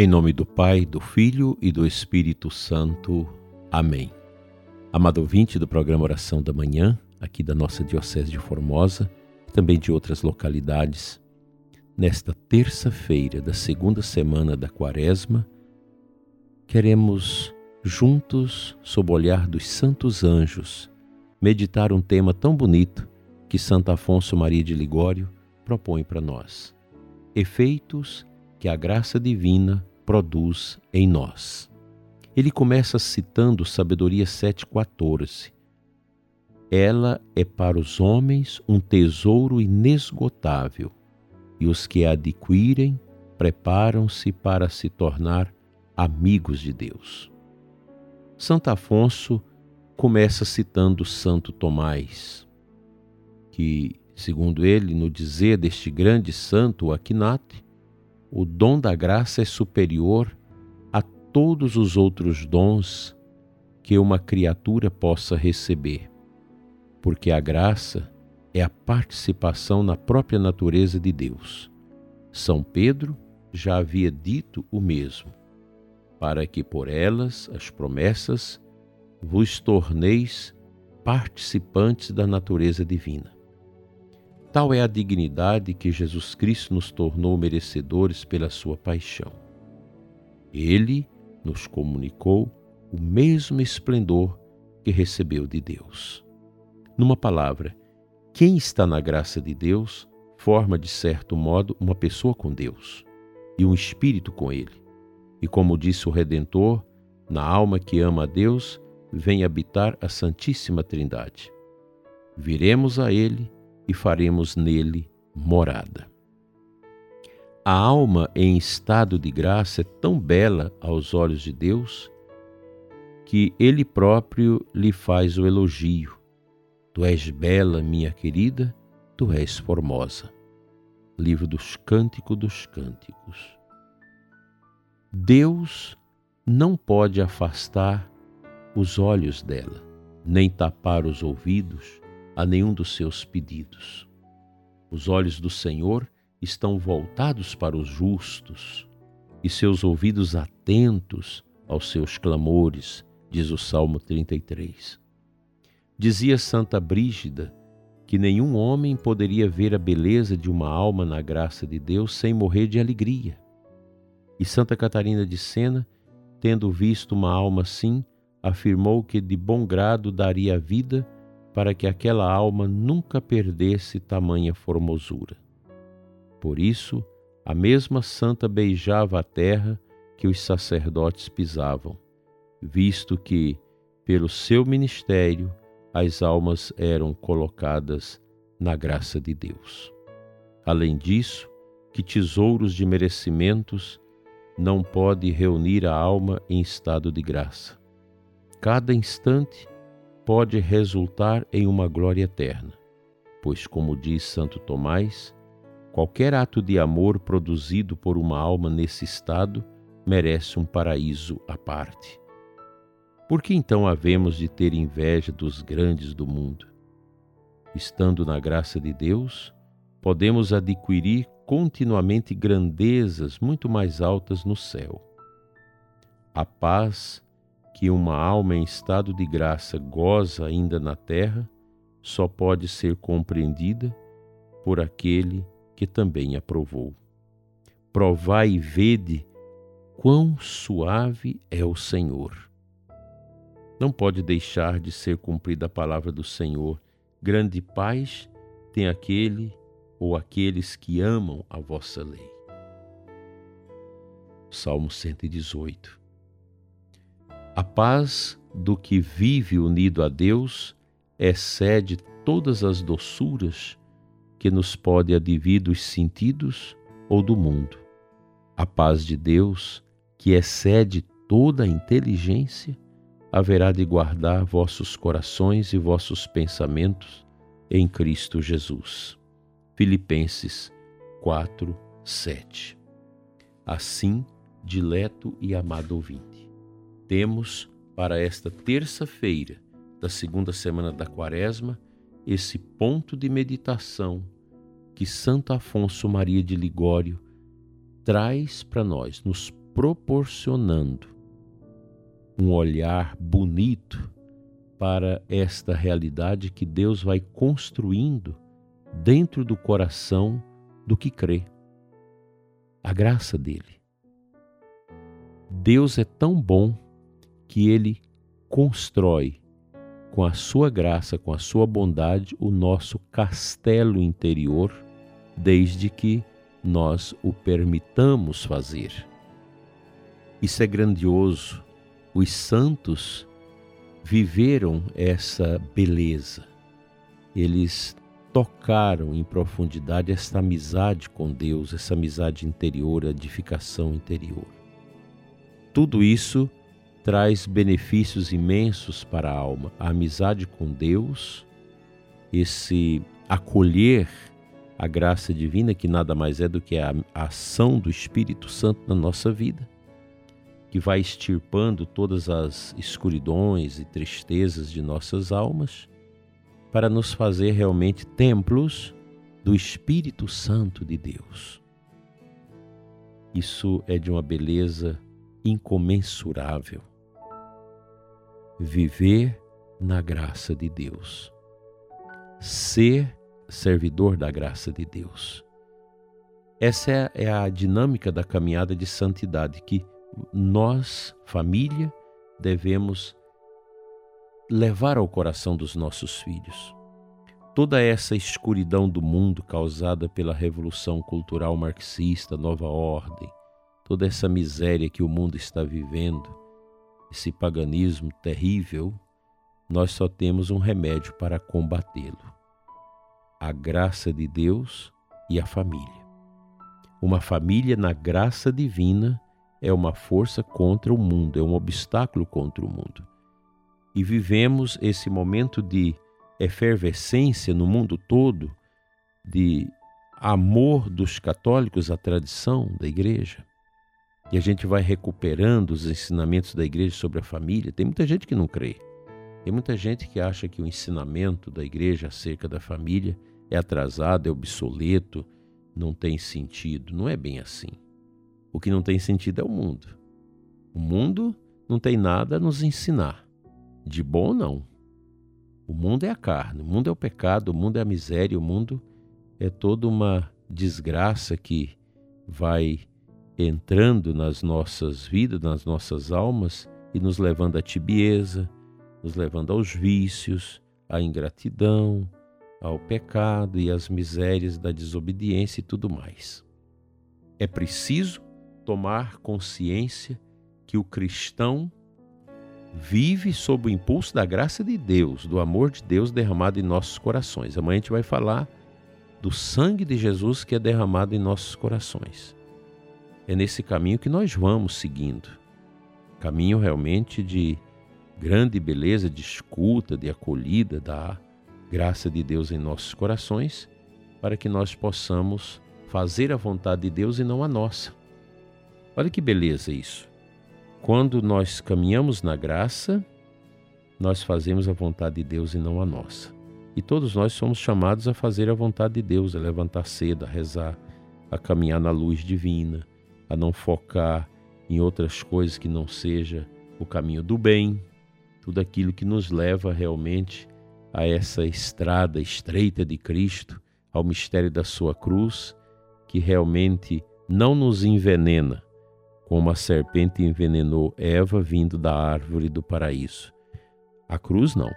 Em nome do Pai, do Filho e do Espírito Santo. Amém. Amado ouvinte do programa Oração da Manhã, aqui da nossa Diocese de Formosa, também de outras localidades, nesta terça-feira da segunda semana da Quaresma, queremos, juntos, sob o olhar dos santos anjos, meditar um tema tão bonito que Santo Afonso Maria de Ligório propõe para nós: efeitos que a graça divina produz em nós. Ele começa citando Sabedoria 7,14. Ela é para os homens um tesouro inesgotável, e os que a adquirem preparam-se para se tornar amigos de Deus. Santo Afonso começa citando Santo Tomás, que, segundo ele, no dizer deste grande santo Aquinate, o dom da graça é superior a todos os outros dons que uma criatura possa receber, porque a graça é a participação na própria natureza de Deus. São Pedro já havia dito o mesmo, para que por elas, as promessas, vos torneis participantes da natureza divina. Tal é a dignidade que Jesus Cristo nos tornou merecedores pela sua paixão. Ele nos comunicou o mesmo esplendor que recebeu de Deus. Numa palavra, quem está na graça de Deus forma, de certo modo, uma pessoa com Deus e um espírito com Ele. E como disse o Redentor, na alma que ama a Deus, vem habitar a Santíssima Trindade. Viremos a Ele e faremos nele morada. A alma em estado de graça é tão bela aos olhos de Deus que ele próprio lhe faz o elogio. Tu és bela, minha querida, tu és formosa. Livro dos Cânticos dos Cânticos. Deus não pode afastar os olhos dela, nem tapar os ouvidos, a nenhum dos seus pedidos. Os olhos do Senhor estão voltados para os justos e seus ouvidos atentos aos seus clamores, diz o Salmo 33. Dizia Santa Brígida que nenhum homem poderia ver a beleza de uma alma na graça de Deus sem morrer de alegria. E Santa Catarina de Sena, tendo visto uma alma assim, afirmou que de bom grado daria a vida para que aquela alma nunca perdesse tamanha formosura. Por isso, a mesma santa beijava a terra que os sacerdotes pisavam, visto que, pelo seu ministério, as almas eram colocadas na graça de Deus. Além disso, que tesouros de merecimentos não pode reunir a alma em estado de graça. Cada instante pode resultar em uma glória eterna, pois, como diz Santo Tomás, qualquer ato de amor produzido por uma alma nesse estado merece um paraíso à parte. Por que então havemos de ter inveja dos grandes do mundo? Estando na graça de Deus, podemos adquirir continuamente grandezas muito mais altas no céu. A paz que uma alma em estado de graça goza ainda na terra só pode ser compreendida por aquele que também a provou. Provai e vede quão suave é o Senhor. Não pode deixar de ser cumprida a palavra do Senhor. Grande paz tem aquele ou aqueles que amam a vossa lei. Salmo 118 a paz do que vive unido a Deus excede todas as doçuras que nos pode advir dos sentidos ou do mundo. A paz de Deus, que excede toda a inteligência, haverá de guardar vossos corações e vossos pensamentos em Cristo Jesus. Filipenses 4, 7. Assim, dileto e amado ouvinte temos para esta terça-feira da segunda semana da Quaresma esse ponto de meditação que Santo Afonso Maria de Ligório traz para nós, nos proporcionando um olhar bonito para esta realidade que Deus vai construindo dentro do coração do que crê. A graça dele. Deus é tão bom que ele constrói com a sua graça, com a sua bondade, o nosso castelo interior, desde que nós o permitamos fazer. Isso é grandioso. Os santos viveram essa beleza. Eles tocaram em profundidade essa amizade com Deus, essa amizade interior, edificação interior. Tudo isso traz benefícios imensos para a alma. A amizade com Deus, esse acolher a graça divina, que nada mais é do que a ação do Espírito Santo na nossa vida que vai extirpando todas as escuridões e tristezas de nossas almas, para nos fazer realmente templos do Espírito Santo de Deus. Isso é de uma beleza incomensurável. Viver na graça de Deus. Ser servidor da graça de Deus. Essa é a dinâmica da caminhada de santidade que nós, família, devemos levar ao coração dos nossos filhos. Toda essa escuridão do mundo causada pela revolução cultural marxista, nova ordem, toda essa miséria que o mundo está vivendo, esse paganismo terrível, nós só temos um remédio para combatê-lo: a graça de Deus e a família. Uma família na graça divina é uma força contra o mundo, é um obstáculo contra o mundo. E vivemos esse momento de efervescência no mundo todo, de amor dos católicos à tradição da igreja. E a gente vai recuperando os ensinamentos da igreja sobre a família. Tem muita gente que não crê. Tem muita gente que acha que o ensinamento da igreja acerca da família é atrasado, é obsoleto, não tem sentido. Não é bem assim. O que não tem sentido é o mundo. O mundo não tem nada a nos ensinar. De bom, não. O mundo é a carne, o mundo é o pecado, o mundo é a miséria, o mundo é toda uma desgraça que vai entrando nas nossas vidas, nas nossas almas e nos levando à tibieza, nos levando aos vícios, à ingratidão, ao pecado e às misérias da desobediência e tudo mais. É preciso tomar consciência que o cristão vive sob o impulso da graça de Deus, do amor de Deus derramado em nossos corações. Amanhã a gente vai falar do sangue de Jesus que é derramado em nossos corações. É nesse caminho que nós vamos seguindo. Caminho realmente de grande beleza, de escuta, de acolhida da graça de Deus em nossos corações, para que nós possamos fazer a vontade de Deus e não a nossa. Olha que beleza isso. Quando nós caminhamos na graça, nós fazemos a vontade de Deus e não a nossa. E todos nós somos chamados a fazer a vontade de Deus, a levantar cedo, a rezar, a caminhar na luz divina, a não focar em outras coisas que não seja o caminho do bem, tudo aquilo que nos leva realmente a essa estrada estreita de Cristo, ao mistério da sua cruz, que realmente não nos envenena, como a serpente envenenou Eva vindo da árvore do paraíso. A cruz não.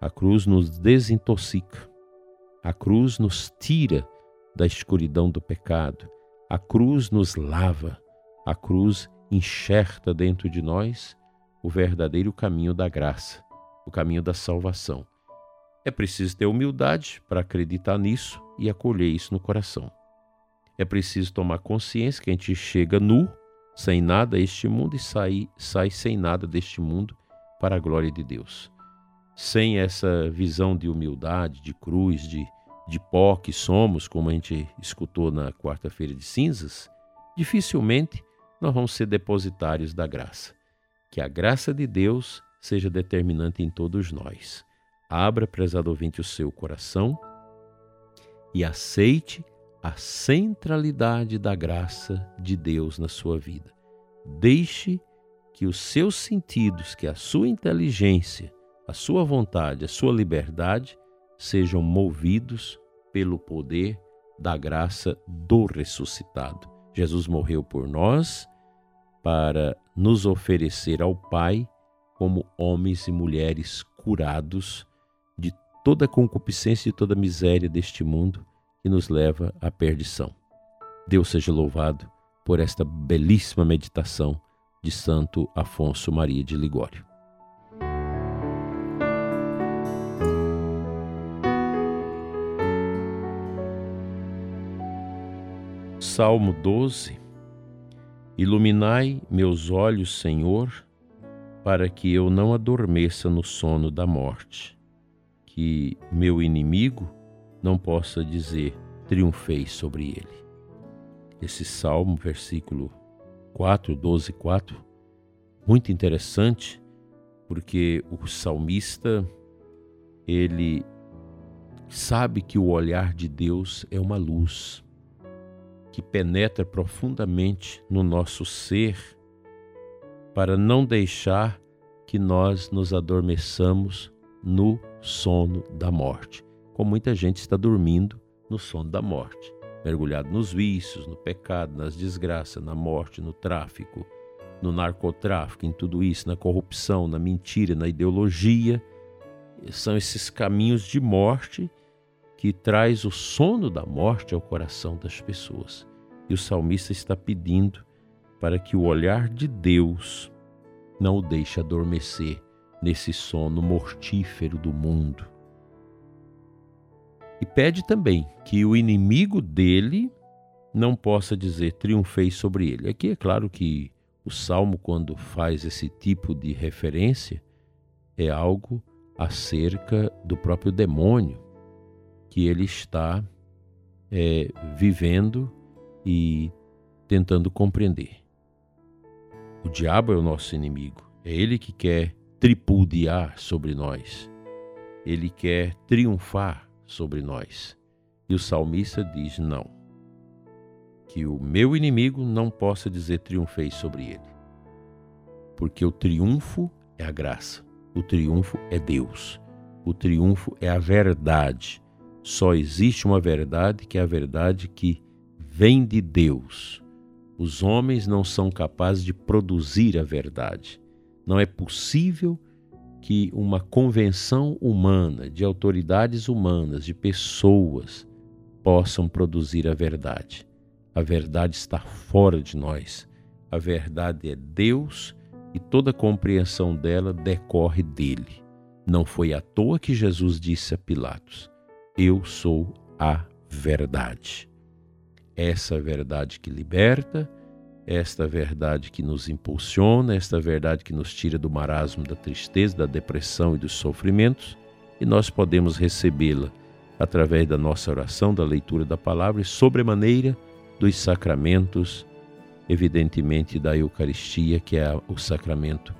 A cruz nos desintoxica. A cruz nos tira da escuridão do pecado. A cruz nos lava. A cruz enxerta dentro de nós o verdadeiro caminho da graça, o caminho da salvação. É preciso ter humildade para acreditar nisso e acolher isso no coração. É preciso tomar consciência que a gente chega nu sem nada a este mundo e sai, sai sem nada deste mundo para a glória de Deus. Sem essa visão de humildade, de cruz, de, de pó que somos, como a gente escutou na quarta-feira de cinzas, dificilmente nós vamos ser depositários da graça. Que a graça de Deus seja determinante em todos nós. Abra, prezado ouvinte, o seu coração e aceite a centralidade da graça de Deus na sua vida. Deixe que os seus sentidos, que a sua inteligência, a sua vontade, a sua liberdade sejam movidos pelo poder da graça do ressuscitado. Jesus morreu por nós para nos oferecer ao Pai como homens e mulheres curados de toda concupiscência e toda miséria deste mundo que nos leva à perdição. Deus seja louvado por esta belíssima meditação de Santo Afonso Maria de Ligório. Salmo 12 Iluminai meus olhos, Senhor, para que eu não adormeça no sono da morte, que meu inimigo não possa dizer triunfei sobre ele. Esse salmo, versículo 4, 12, 4, muito interessante, porque o salmista ele sabe que o olhar de Deus é uma luz que penetra profundamente no nosso ser para não deixar que nós nos adormeçamos no sono da morte. Como muita gente está dormindo no sono da morte, mergulhado nos vícios, no pecado, nas desgraças, na morte, no tráfico, no narcotráfico, em tudo isso, na corrupção, na mentira, na ideologia. São esses caminhos de morte que traz o sono da morte ao coração das pessoas. E o salmista está pedindo para que o olhar de Deus não o deixe adormecer nesse sono mortífero do mundo. E pede também que o inimigo dele não possa dizer triunfei sobre ele. Aqui é claro que o salmo, quando faz esse tipo de referência, é algo acerca do próprio demônio que ele está é, vivendo e tentando compreender. O diabo é o nosso inimigo, é ele que quer tripudiar sobre nós, ele quer triunfar sobre nós. E o salmista diz: não, que o meu inimigo não possa dizer triunfei sobre ele, porque o triunfo é a graça, o triunfo é Deus, o triunfo é a verdade só existe uma verdade que é a verdade que vem de Deus. Os homens não são capazes de produzir a verdade. Não é possível que uma convenção humana, de autoridades humanas, de pessoas, possam produzir a verdade. A verdade está fora de nós. A verdade é Deus e toda compreensão dela decorre dele. Não foi à toa que Jesus disse a Pilatos: eu sou a verdade. Essa verdade que liberta, esta verdade que nos impulsiona, esta verdade que nos tira do marasmo da tristeza, da depressão e dos sofrimentos, e nós podemos recebê-la através da nossa oração, da leitura da palavra e, sobremaneira, dos sacramentos, evidentemente da Eucaristia, que é o sacramento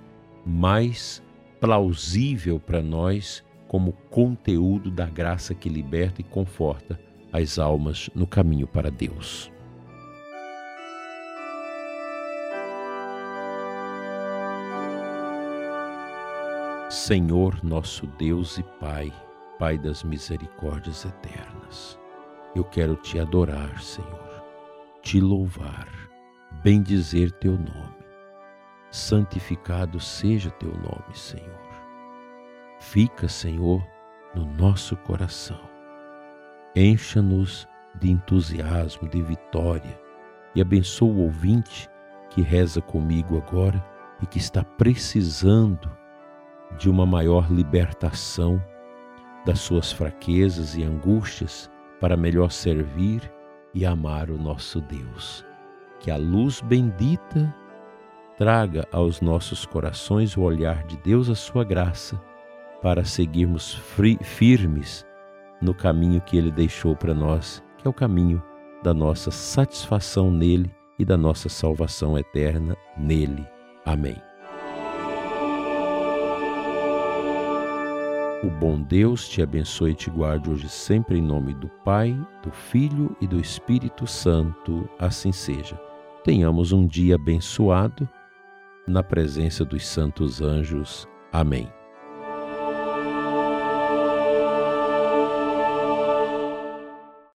mais plausível para nós como conteúdo da graça que liberta e conforta as almas no caminho para Deus. Senhor nosso Deus e Pai, Pai das misericórdias eternas, eu quero te adorar, Senhor, te louvar, bendizer teu nome. Santificado seja teu nome, Senhor. Fica, Senhor, no nosso coração. Encha-nos de entusiasmo, de vitória e abençoa o ouvinte que reza comigo agora e que está precisando de uma maior libertação das suas fraquezas e angústias para melhor servir e amar o nosso Deus. Que a luz bendita traga aos nossos corações o olhar de Deus, a sua graça para seguirmos firmes no caminho que Ele deixou para nós, que é o caminho da nossa satisfação nele e da nossa salvação eterna nele. Amém. O bom Deus te abençoe e te guarde hoje sempre em nome do Pai, do Filho e do Espírito Santo. Assim seja. tenhamos um dia abençoado na presença dos santos anjos. Amém.